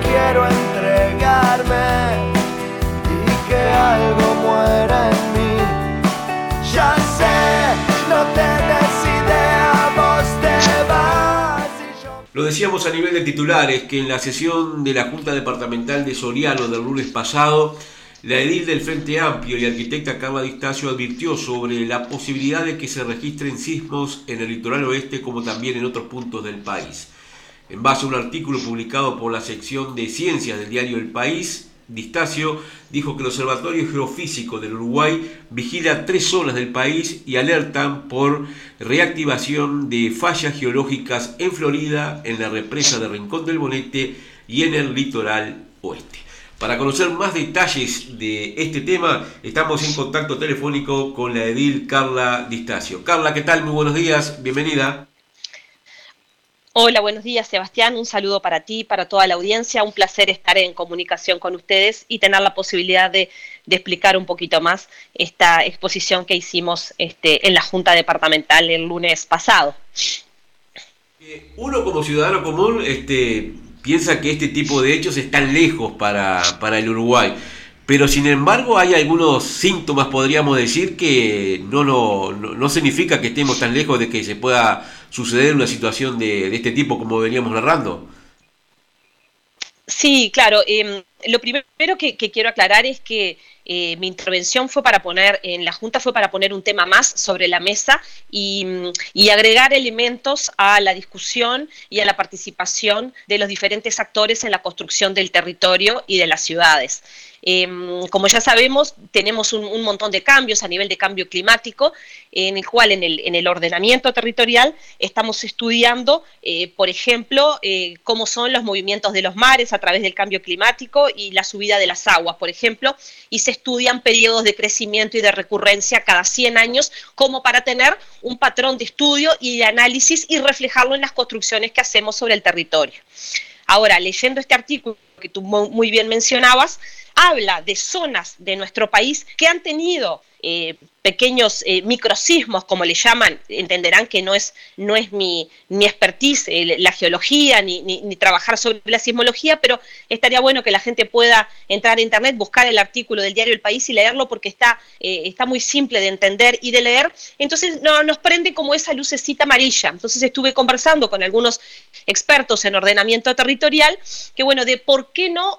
quiero entregarme y que algo muera en mí. Ya sé, no vas. Lo decíamos a nivel de titulares que en la sesión de la Junta Departamental de Soriano del lunes pasado, la edil del Frente Amplio y arquitecta Carla Distacio advirtió sobre la posibilidad de que se registren sismos en el litoral oeste como también en otros puntos del país. En base a un artículo publicado por la sección de ciencias del diario El País, Distacio dijo que el Observatorio Geofísico del Uruguay vigila tres zonas del país y alertan por reactivación de fallas geológicas en Florida, en la represa de Rincón del Bonete y en el litoral oeste. Para conocer más detalles de este tema, estamos en contacto telefónico con la edil Carla Distacio. Carla, ¿qué tal? Muy buenos días, bienvenida. Hola, buenos días Sebastián, un saludo para ti, para toda la audiencia, un placer estar en comunicación con ustedes y tener la posibilidad de, explicar un poquito más esta exposición que hicimos este, en la Junta Departamental el lunes pasado. Uno como ciudadano común este, piensa que este tipo de hechos están lejos para, para el Uruguay. Pero sin embargo hay algunos síntomas, podríamos decir, que no, no, no, significa que estemos tan lejos de que se pueda suceder una situación de, este tipo como veníamos narrando. Sí, claro. Em, lo primero que, quiero aclarar es que eh, mi intervención fue para poner, en la Junta fue para poner un tema más sobre la mesa y, y, agregar elementos a la discusión y a la participación de los diferentes actores en la construcción del territorio y de las ciudades. Em, como ya sabemos, tenemos un, montón de cambios a nivel de cambio climático, en el cual en el, ordenamiento territorial estamos estudiando, eh, por ejemplo, eh, cómo son los movimientos de los mares a través del cambio climático y la subida de las aguas, por ejemplo, y se estudian periodos de crecimiento y de recurrencia cada 100 años como para tener un patrón de estudio y de análisis y reflejarlo en las construcciones que hacemos sobre el territorio. Ahora, leyendo este artículo que tú muy bien mencionabas, habla de zonas de nuestro país que han tenido eh, pequeños eh, microsismos, como le llaman, entenderán que no es, no es mi, mi expertise eh, la geología ni, ni, trabajar sobre la sismología, pero estaría bueno que la gente pueda entrar a internet, buscar el artículo del diario El País y leerlo porque está, está muy simple de entender y de leer. Entonces no, nos prende como esa lucecita amarilla. Entonces estuve conversando con algunos expertos en ordenamiento territorial, que bueno, de por qué no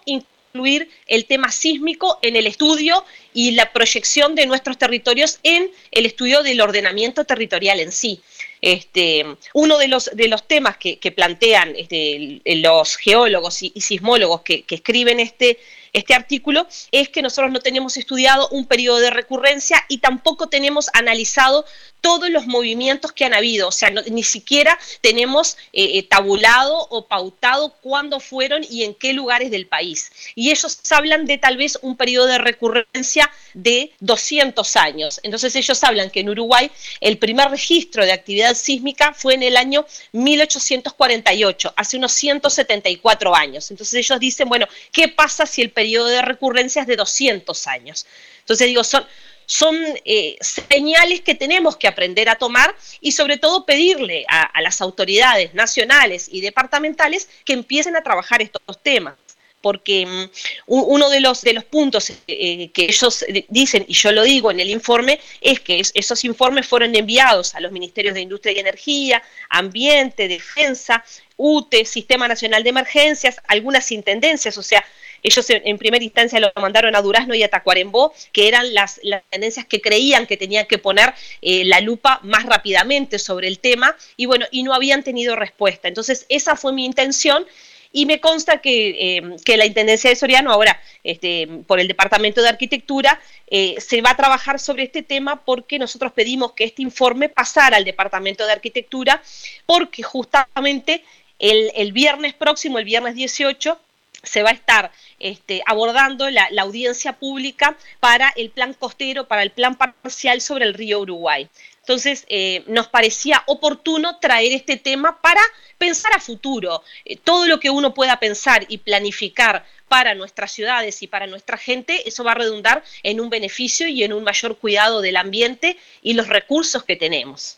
el tema sísmico en el estudio y la proyección de nuestros territorios en el estudio del ordenamiento territorial en sí. Este, uno de los, de los temas que, plantean este, los geólogos y, sismólogos que, que escriben este, este artículo es que nosotros no tenemos estudiado un periodo de recurrencia y tampoco tenemos analizado todos los movimientos que han habido, o sea, ni siquiera tenemos eh, eh, tabulado o pautado cuándo fueron y en qué lugares del país. Y ellos hablan de tal vez un periodo de recurrencia de 200 años. Entonces ellos hablan que en Uruguay el primer registro de actividad sísmica fue en el año 1848, hace unos 174 años. Entonces ellos dicen, bueno, ¿qué pasa si el periodo de recurrencia es de 200 años? Entonces digo, son, son eh, señales que tenemos que aprender a tomar y sobre todo pedirle a, las autoridades nacionales y departamentales que empiecen a trabajar estos temas porque mm, uno de los, de los puntos eh, que ellos dicen, y yo lo digo en el informe, es que esos informes fueron enviados a los ministerios de Industria y Energía, Ambiente, Defensa, UTE, Sistema Nacional de Emergencias, algunas intendencias, o sea, ellos en, primera instancia lo mandaron a Durazno y a Tacuarembó, que eran las, tendencias que creían que tenían que poner eh, la lupa más rápidamente sobre el tema y bueno, y no habían tenido respuesta. Entonces, esa fue mi intención y me consta que, eh, la Intendencia de Soriano, ahora este, por el Departamento de Arquitectura, eh, se va a trabajar sobre este tema porque nosotros pedimos que este informe pasara al Departamento de Arquitectura porque justamente el, el viernes próximo, el viernes 18, se va a estar este, abordando la, audiencia pública para el plan costero, para el plan parcial sobre el río Uruguay. Entonces, eh, nos parecía oportuno traer este tema para pensar a futuro. Eh, todo lo que uno pueda pensar y planificar para nuestras ciudades y para nuestra gente, eso va a redundar en un beneficio y en un mayor cuidado del ambiente y los recursos que tenemos.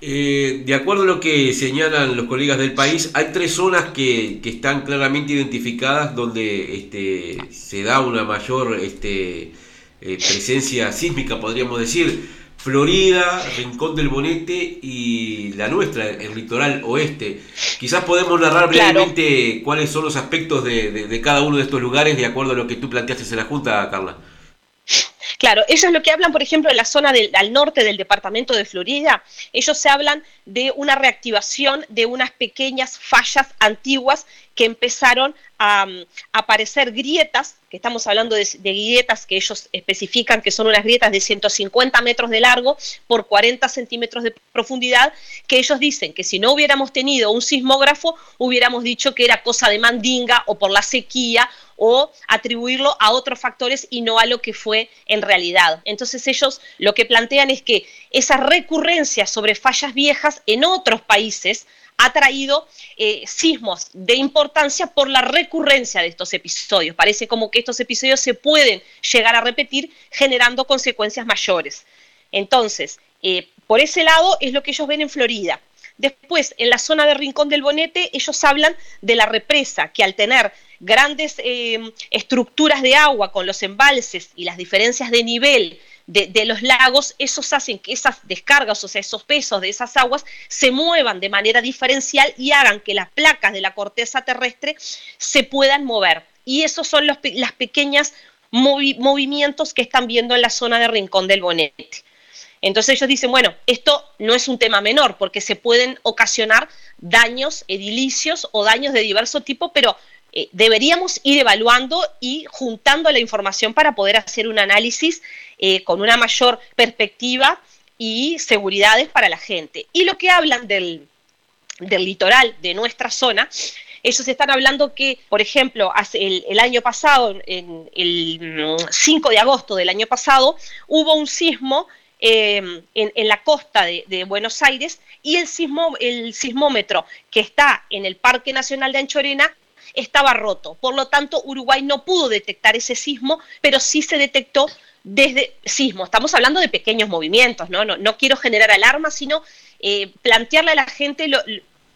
Eh, de acuerdo a lo que señalan los colegas del país, hay tres zonas que, están claramente identificadas donde este, se da una mayor este, eh, presencia sísmica, podríamos decir. Florida, Rincón del Bonete y la nuestra, el litoral oeste. Quizás podemos narrar brevemente cuáles son los aspectos de, cada uno de estos lugares de acuerdo a lo que tú planteaste en la Junta, Carla. Claro, ellos lo que hablan, por ejemplo, en la zona al norte del departamento de Florida, ellos se hablan de una reactivación de unas pequeñas fallas antiguas que empezaron a, aparecer grietas, que estamos hablando de, grietas que ellos especifican que son unas grietas de 150 metros de largo por 40 centímetros de profundidad, que ellos dicen que si no hubiéramos tenido un sismógrafo, hubiéramos dicho que era cosa de mandinga o por la sequía o atribuirlo a otros factores y no a lo que fue en realidad. Entonces ellos lo que plantean es que esa recurrencia sobre fallas viejas en otros países ha traído eh, sismos de importancia por la recurrencia de estos episodios. Parece como que estos episodios se pueden llegar a repetir generando consecuencias mayores. Entonces, eh, por ese lado es lo que ellos ven en Florida. Después, en la zona de Rincón del Bonete, ellos hablan de la represa, que al tener grandes eh, estructuras de agua con los embalses y las diferencias de nivel de, los lagos, esos hacen que esas descargas, o sea, esos pesos de esas aguas se muevan de manera diferencial y hagan que las placas de la corteza terrestre se puedan mover. Y esos son los las pequeños movimientos que están viendo en la zona de Rincón del Bonete. Entonces ellos dicen, bueno, esto no es un tema menor porque se pueden ocasionar daños edilicios o daños de diverso tipo, pero eh, deberíamos ir evaluando y juntando la información para poder hacer un análisis eh, con una mayor perspectiva y seguridades para la gente. Y lo que hablan del, litoral de nuestra zona, ellos están hablando que, por ejemplo, el, el año pasado, en el 5 de agosto del año pasado, hubo un sismo em, en, la costa de, Buenos Aires y el, sismo, el sismómetro que está en el Parque Nacional de Anchorena estaba roto. Por lo tanto, Uruguay no pudo detectar ese sismo, pero sí se detectó desde sismo. Estamos hablando de pequeños movimientos, ¿no? No, quiero generar alarma, sino eh, plantearle a la gente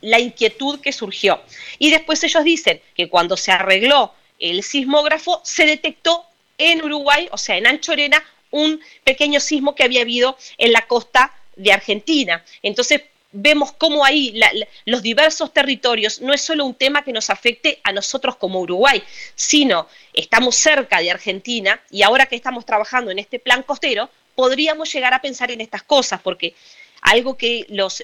la inquietud que surgió. Y después ellos dicen que cuando se arregló el sismógrafo, se detectó en Uruguay, o sea, en Anchorena, un pequeño sismo que había habido en la costa de Argentina. Entonces, vemos cómo ahí los diversos territorios no es solo un tema que nos afecte a nosotros como Uruguay, sino estamos cerca de Argentina y ahora que estamos trabajando en este plan costero, podríamos llegar a pensar en estas cosas, porque algo que los,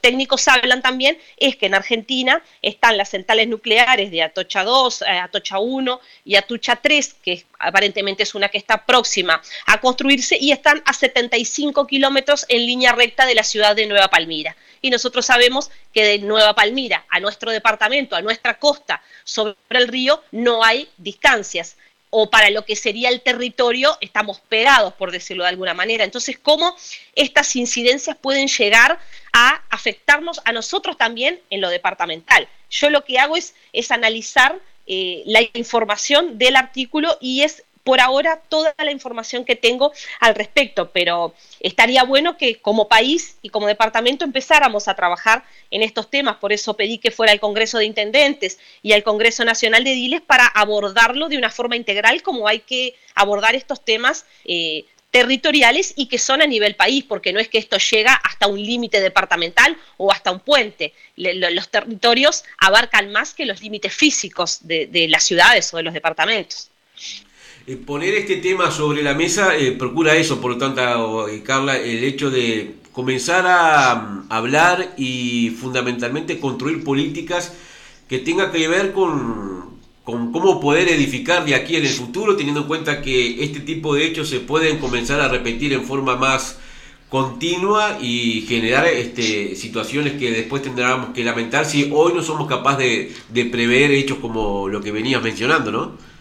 técnicos hablan también es que en Argentina están las centrales nucleares de Atocha 2, eh, Atocha 1 y Atocha 3, que aparentemente es una que está próxima a construirse, y están a 75 kilómetros en línea recta de la ciudad de Nueva Palmira. Y nosotros sabemos que de Nueva Palmira a nuestro departamento, a nuestra costa, sobre el río, no hay distancias o para lo que sería el territorio, estamos pegados, por decirlo de alguna manera. Entonces, ¿cómo estas incidencias pueden llegar a afectarnos a nosotros también en lo departamental? Yo lo que hago es, es analizar eh, la información del artículo y es por ahora toda la información que tengo al respecto, pero estaría bueno que como país y como departamento empezáramos a trabajar en estos temas, por eso pedí que fuera el Congreso de Intendentes y el Congreso Nacional de Diles para abordarlo de una forma integral como hay que abordar estos temas. Eh, territoriales y que son a nivel país, porque no es que esto llega hasta un límite departamental o hasta un puente. los territorios abarcan más que los límites físicos de las ciudades o de los departamentos. Eh, poner este tema sobre la mesa eh, procura eso, por lo tanto, eh, Carla, el hecho de comenzar a, mm, hablar y fundamentalmente construir políticas que tengan que ver con, cómo poder edificar de aquí en el futuro, teniendo en cuenta que este tipo de hechos se pueden comenzar a repetir en forma más continua y generar este, situaciones que después tendremos que lamentar si hoy no somos capaces de prever hechos como lo que venías mencionando, ¿no?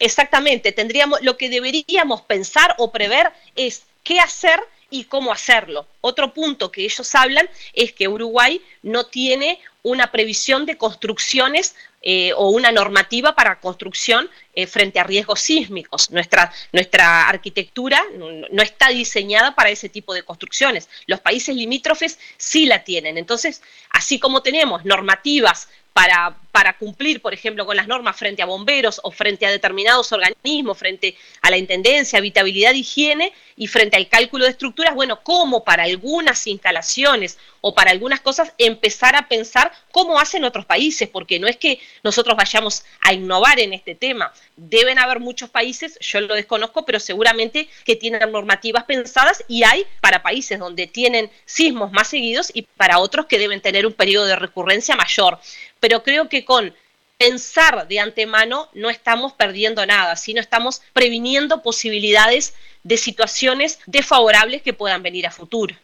Exactamente, tendríamos, lo que deberíamos pensar o prever es qué hacer y cómo hacerlo. Otro punto que ellos hablan es que Uruguay no tiene una previsión de construcciones eh, o una normativa para construcción eh, frente a riesgos sísmicos. Nuestra, nuestra arquitectura no está diseñada para ese tipo de construcciones. Los países limítrofes sí la tienen. Entonces, así como tenemos normativas para, para, cumplir, por ejemplo, con las normas frente a bomberos o frente a determinados organismos, frente a la Intendencia, habitabilidad, higiene y frente al cálculo de estructuras, bueno, cómo para algunas instalaciones o para algunas cosas empezar a pensar cómo hacen otros países, porque no es que nosotros vayamos a innovar en este tema. Deben haber muchos países, yo lo desconozco, pero seguramente que tienen normativas pensadas y hay para países donde tienen sismos más seguidos y para otros que deben tener un periodo de recurrencia mayor. Pero creo que con pensar de antemano no estamos perdiendo nada, sino estamos previniendo posibilidades de situaciones desfavorables que puedan venir a futuro.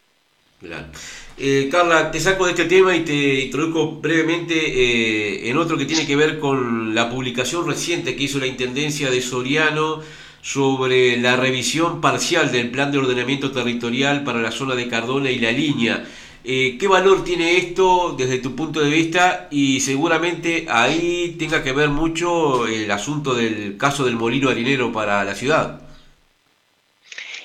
Eh, Carla, te saco de este tema y te introduzco brevemente eh, en otro que tiene que ver con la publicación reciente que hizo la Intendencia de Soriano sobre la revisión parcial del plan de ordenamiento territorial para la zona de Cardona y la línea. Eh, ¿Qué valor tiene esto desde tu punto de vista? Y seguramente ahí tenga que ver mucho el asunto del caso del molino harinero para la ciudad.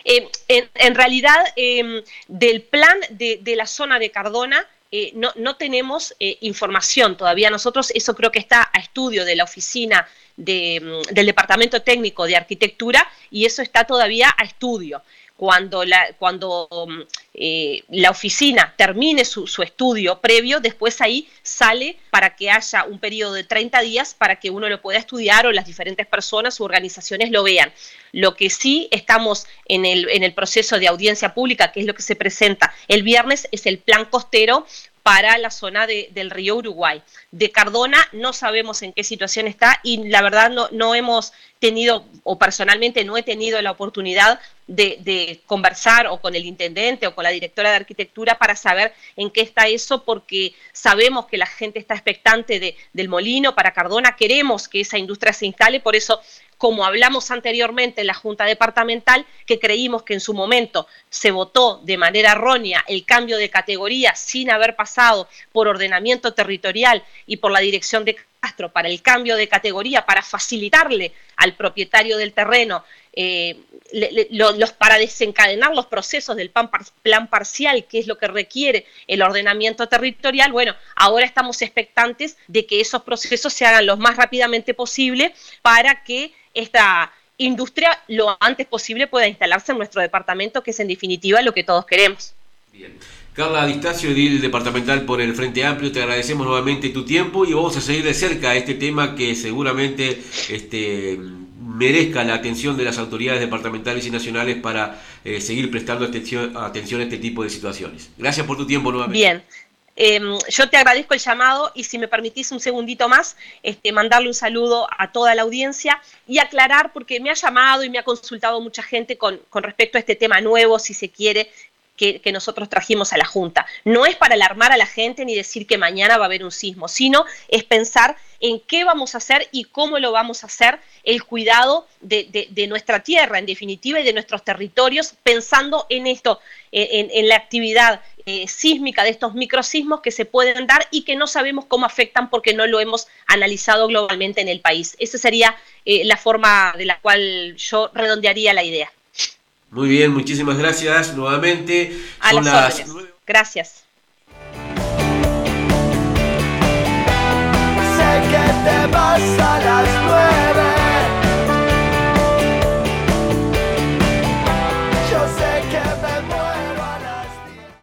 Eh, en, realidad, em, del plan de, la zona de Cardona, eh, no, tenemos eh, información todavía. Nosotros, eso creo que está a estudio de la oficina mm, del Departamento Técnico de Arquitectura y eso está todavía a estudio cuando mm, eh, la oficina termine su, estudio previo, después ahí sale para que haya un periodo de 30 días para que uno lo pueda estudiar o las diferentes personas u organizaciones lo vean. Lo que sí estamos en el, proceso de audiencia pública, que es lo que se presenta el viernes, es el plan costero para la zona del río Uruguay. De Cardona no sabemos en qué situación está y la verdad no hemos tenido, o personalmente no he tenido la oportunidad de, conversar o con el intendente o con la directora de arquitectura para saber en qué está eso, porque sabemos que la gente está expectante de, del molino. Para Cardona, queremos que esa industria se instale, por eso como hablamos anteriormente en la Junta Departamental, que creímos que en su momento se votó de manera errónea el cambio de categoría sin haber pasado por ordenamiento territorial y por la dirección de Castro para el cambio de categoría, para facilitarle al propietario del terreno eh, los, para desencadenar los procesos del plan, plan, parcial, que es lo que requiere el ordenamiento territorial, bueno, ahora estamos expectantes de que esos procesos se hagan lo más rápidamente posible para que esta industria lo antes posible pueda instalarse en nuestro departamento, que es en definitiva lo que todos queremos. Bien. Carla Distacio, edil departamental por el Frente Amplio, te agradecemos nuevamente tu tiempo y vamos a seguir de cerca este tema que seguramente este, merezca la atención de las autoridades departamentales y nacionales para eh, seguir prestando atención, atención a este tipo de situaciones. Gracias por tu tiempo nuevamente. Bien. Em, yo te agradezco el llamado y si me permitís un segundito más, este, mandarle un saludo a toda la audiencia y aclarar, porque me ha llamado y me ha consultado mucha gente con, con respecto a este tema nuevo, si se quiere, que, nosotros trajimos a la Junta. No es para alarmar a la gente ni decir que mañana va a haber un sismo, sino es pensar en qué vamos a hacer y cómo lo vamos a hacer el cuidado de, nuestra tierra, en definitiva, y de nuestros territorios, pensando en esto, en, la actividad eh, sísmica de estos microsismos que se pueden dar y que no sabemos cómo afectan porque no lo hemos analizado globalmente en el país. Esa sería eh, la forma de la cual yo redondearía la idea. Muy bien, muchísimas gracias nuevamente. A las, Gracias. te vas a las nueve.